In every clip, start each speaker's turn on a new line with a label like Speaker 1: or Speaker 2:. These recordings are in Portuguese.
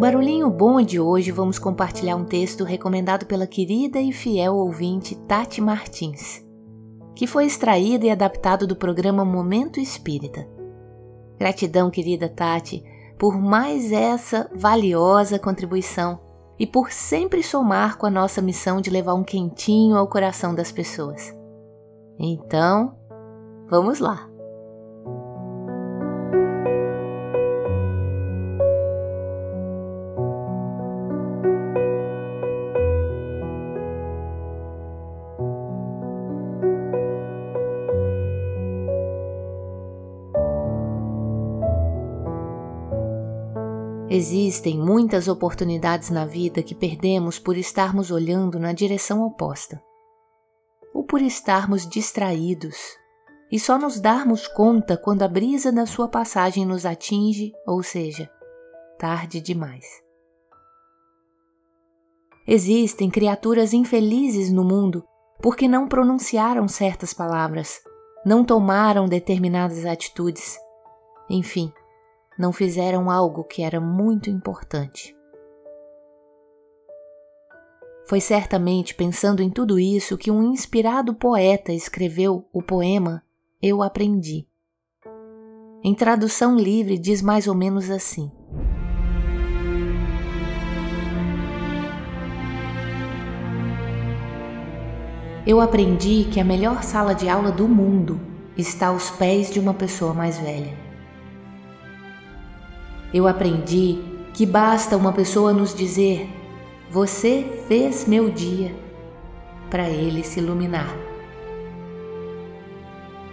Speaker 1: Barulhinho Bom de hoje vamos compartilhar um texto recomendado pela querida e fiel ouvinte Tati Martins, que foi extraído e adaptado do programa Momento Espírita. Gratidão, querida Tati, por mais essa valiosa contribuição e por sempre somar com a nossa missão de levar um quentinho ao coração das pessoas. Então, vamos lá! Existem muitas oportunidades na vida que perdemos por estarmos olhando na direção oposta, ou por estarmos distraídos e só nos darmos conta quando a brisa da sua passagem nos atinge, ou seja, tarde demais. Existem criaturas infelizes no mundo porque não pronunciaram certas palavras, não tomaram determinadas atitudes, enfim, não fizeram algo que era muito importante. Foi certamente pensando em tudo isso que um inspirado poeta escreveu o poema Eu Aprendi. Em tradução livre, diz mais ou menos assim: Eu aprendi que a melhor sala de aula do mundo está aos pés de uma pessoa mais velha. Eu aprendi que basta uma pessoa nos dizer: Você fez meu dia, para ele se iluminar.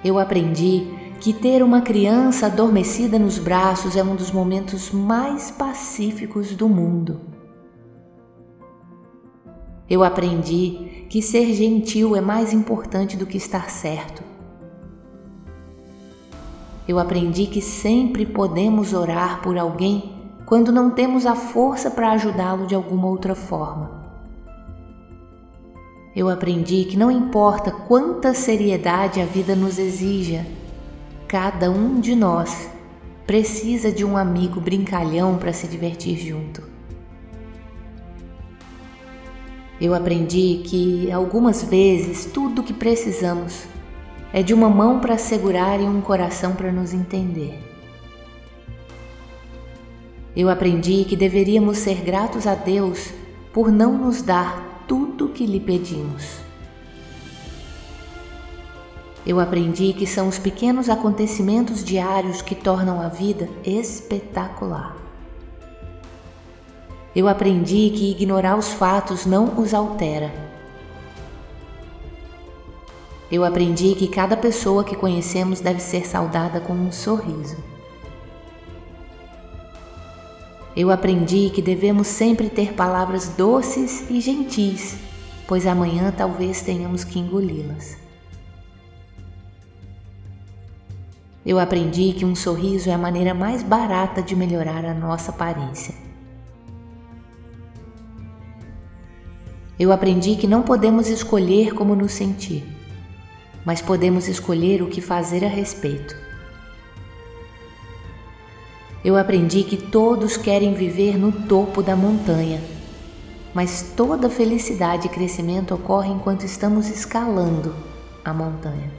Speaker 1: Eu aprendi que ter uma criança adormecida nos braços é um dos momentos mais pacíficos do mundo. Eu aprendi que ser gentil é mais importante do que estar certo eu aprendi que sempre podemos orar por alguém quando não temos a força para ajudá-lo de alguma outra forma. Eu aprendi que não importa quanta seriedade a vida nos exija, cada um de nós precisa de um amigo brincalhão para se divertir junto. Eu aprendi que algumas vezes tudo o que precisamos é de uma mão para segurar e um coração para nos entender. Eu aprendi que deveríamos ser gratos a Deus por não nos dar tudo o que lhe pedimos. Eu aprendi que são os pequenos acontecimentos diários que tornam a vida espetacular. Eu aprendi que ignorar os fatos não os altera eu aprendi que cada pessoa que conhecemos deve ser saudada com um sorriso. Eu aprendi que devemos sempre ter palavras doces e gentis, pois amanhã talvez tenhamos que engoli-las. Eu aprendi que um sorriso é a maneira mais barata de melhorar a nossa aparência. Eu aprendi que não podemos escolher como nos sentir mas podemos escolher o que fazer a respeito. Eu aprendi que todos querem viver no topo da montanha, mas toda felicidade e crescimento ocorre enquanto estamos escalando a montanha.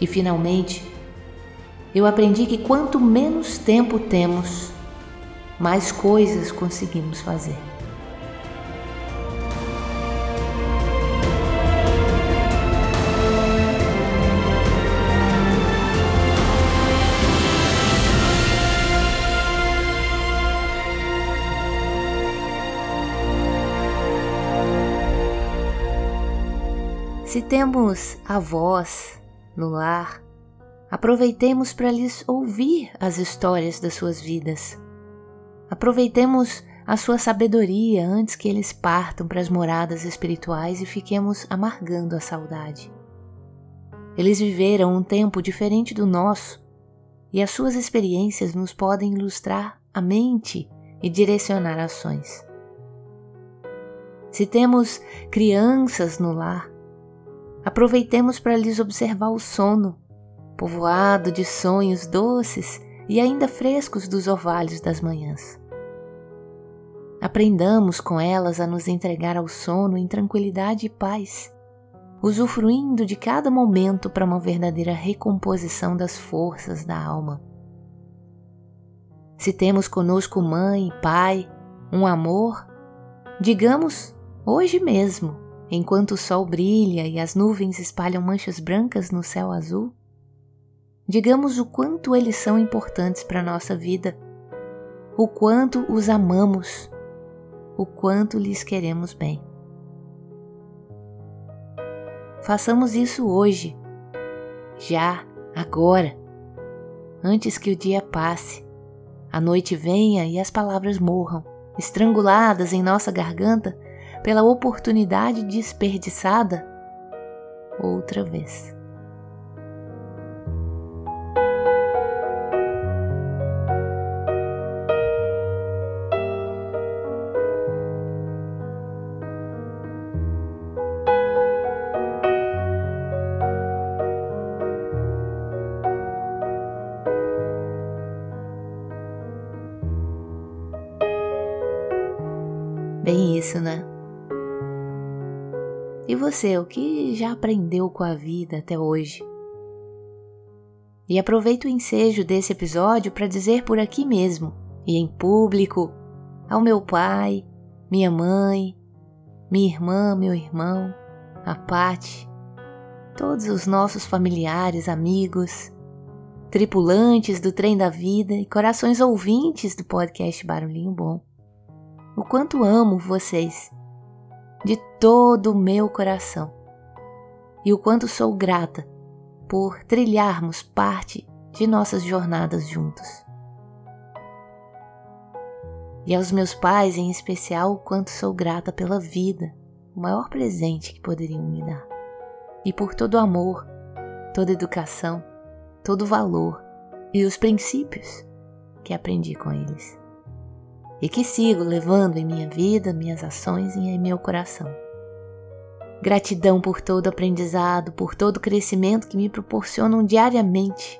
Speaker 1: E finalmente, eu aprendi que quanto menos tempo temos, mais coisas conseguimos fazer. Se temos avós no lar, aproveitemos para lhes ouvir as histórias das suas vidas. Aproveitemos a sua sabedoria antes que eles partam para as moradas espirituais e fiquemos amargando a saudade. Eles viveram um tempo diferente do nosso e as suas experiências nos podem ilustrar a mente e direcionar ações. Se temos crianças no lar, aproveitemos para lhes observar o sono, povoado de sonhos doces e ainda frescos dos orvalhos das manhãs. Aprendamos com elas a nos entregar ao sono em tranquilidade e paz, usufruindo de cada momento para uma verdadeira recomposição das forças da alma. Se temos conosco mãe pai, um amor, digamos hoje mesmo, enquanto o sol brilha e as nuvens espalham manchas brancas no céu azul, digamos o quanto eles são importantes para a nossa vida, o quanto os amamos o quanto lhes queremos bem. Façamos isso hoje, já, agora, antes que o dia passe, a noite venha e as palavras morram, estranguladas em nossa garganta pela oportunidade desperdiçada outra vez. Bem isso, né? E você, o que já aprendeu com a vida até hoje? E aproveito o ensejo desse episódio para dizer por aqui mesmo, e em público, ao meu pai, minha mãe, minha irmã, meu irmão, a Pati, todos os nossos familiares, amigos, tripulantes do trem da vida e corações ouvintes do podcast Barulhinho Bom o quanto amo vocês de todo o meu coração. E o quanto sou grata por trilharmos parte de nossas jornadas juntos. E aos meus pais, em especial, o quanto sou grata pela vida, o maior presente que poderiam me dar, e por todo o amor, toda educação, todo o valor e os princípios que aprendi com eles e que sigo levando em minha vida, minhas ações e em meu coração. Gratidão por todo aprendizado, por todo crescimento que me proporcionam diariamente.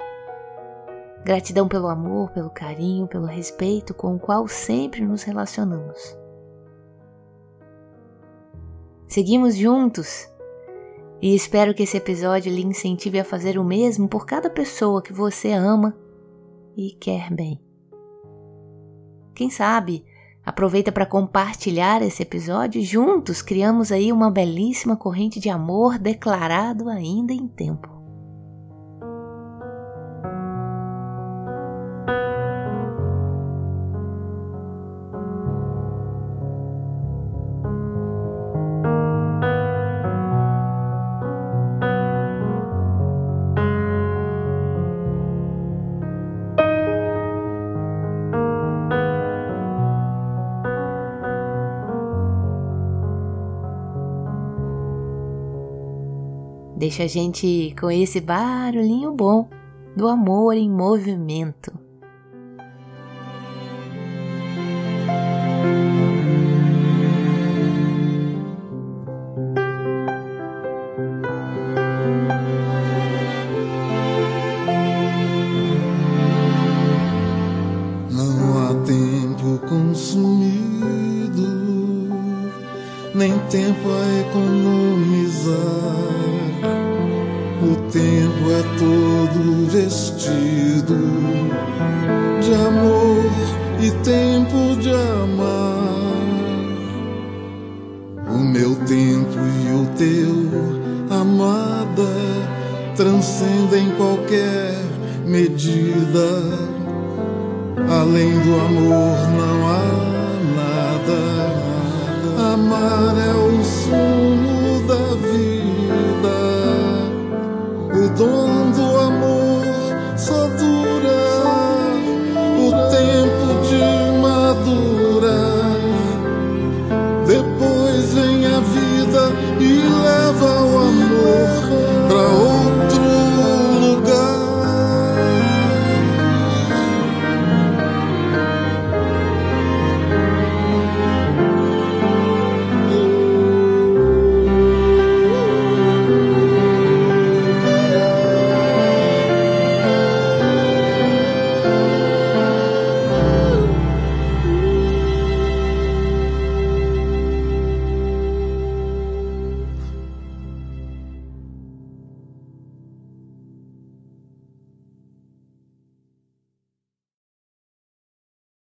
Speaker 1: Gratidão pelo amor, pelo carinho, pelo respeito com o qual sempre nos relacionamos. Seguimos juntos e espero que esse episódio lhe incentive a fazer o mesmo por cada pessoa que você ama e quer bem. Quem sabe aproveita para compartilhar esse episódio juntos criamos aí uma belíssima corrente de amor declarado ainda em tempo. Deixa a gente com esse barulhinho bom do amor em movimento.
Speaker 2: todo vestido de amor e tempo de amar. O meu tempo e o teu, amada, transcendem qualquer medida. Além do amor não há nada. Amar é Vì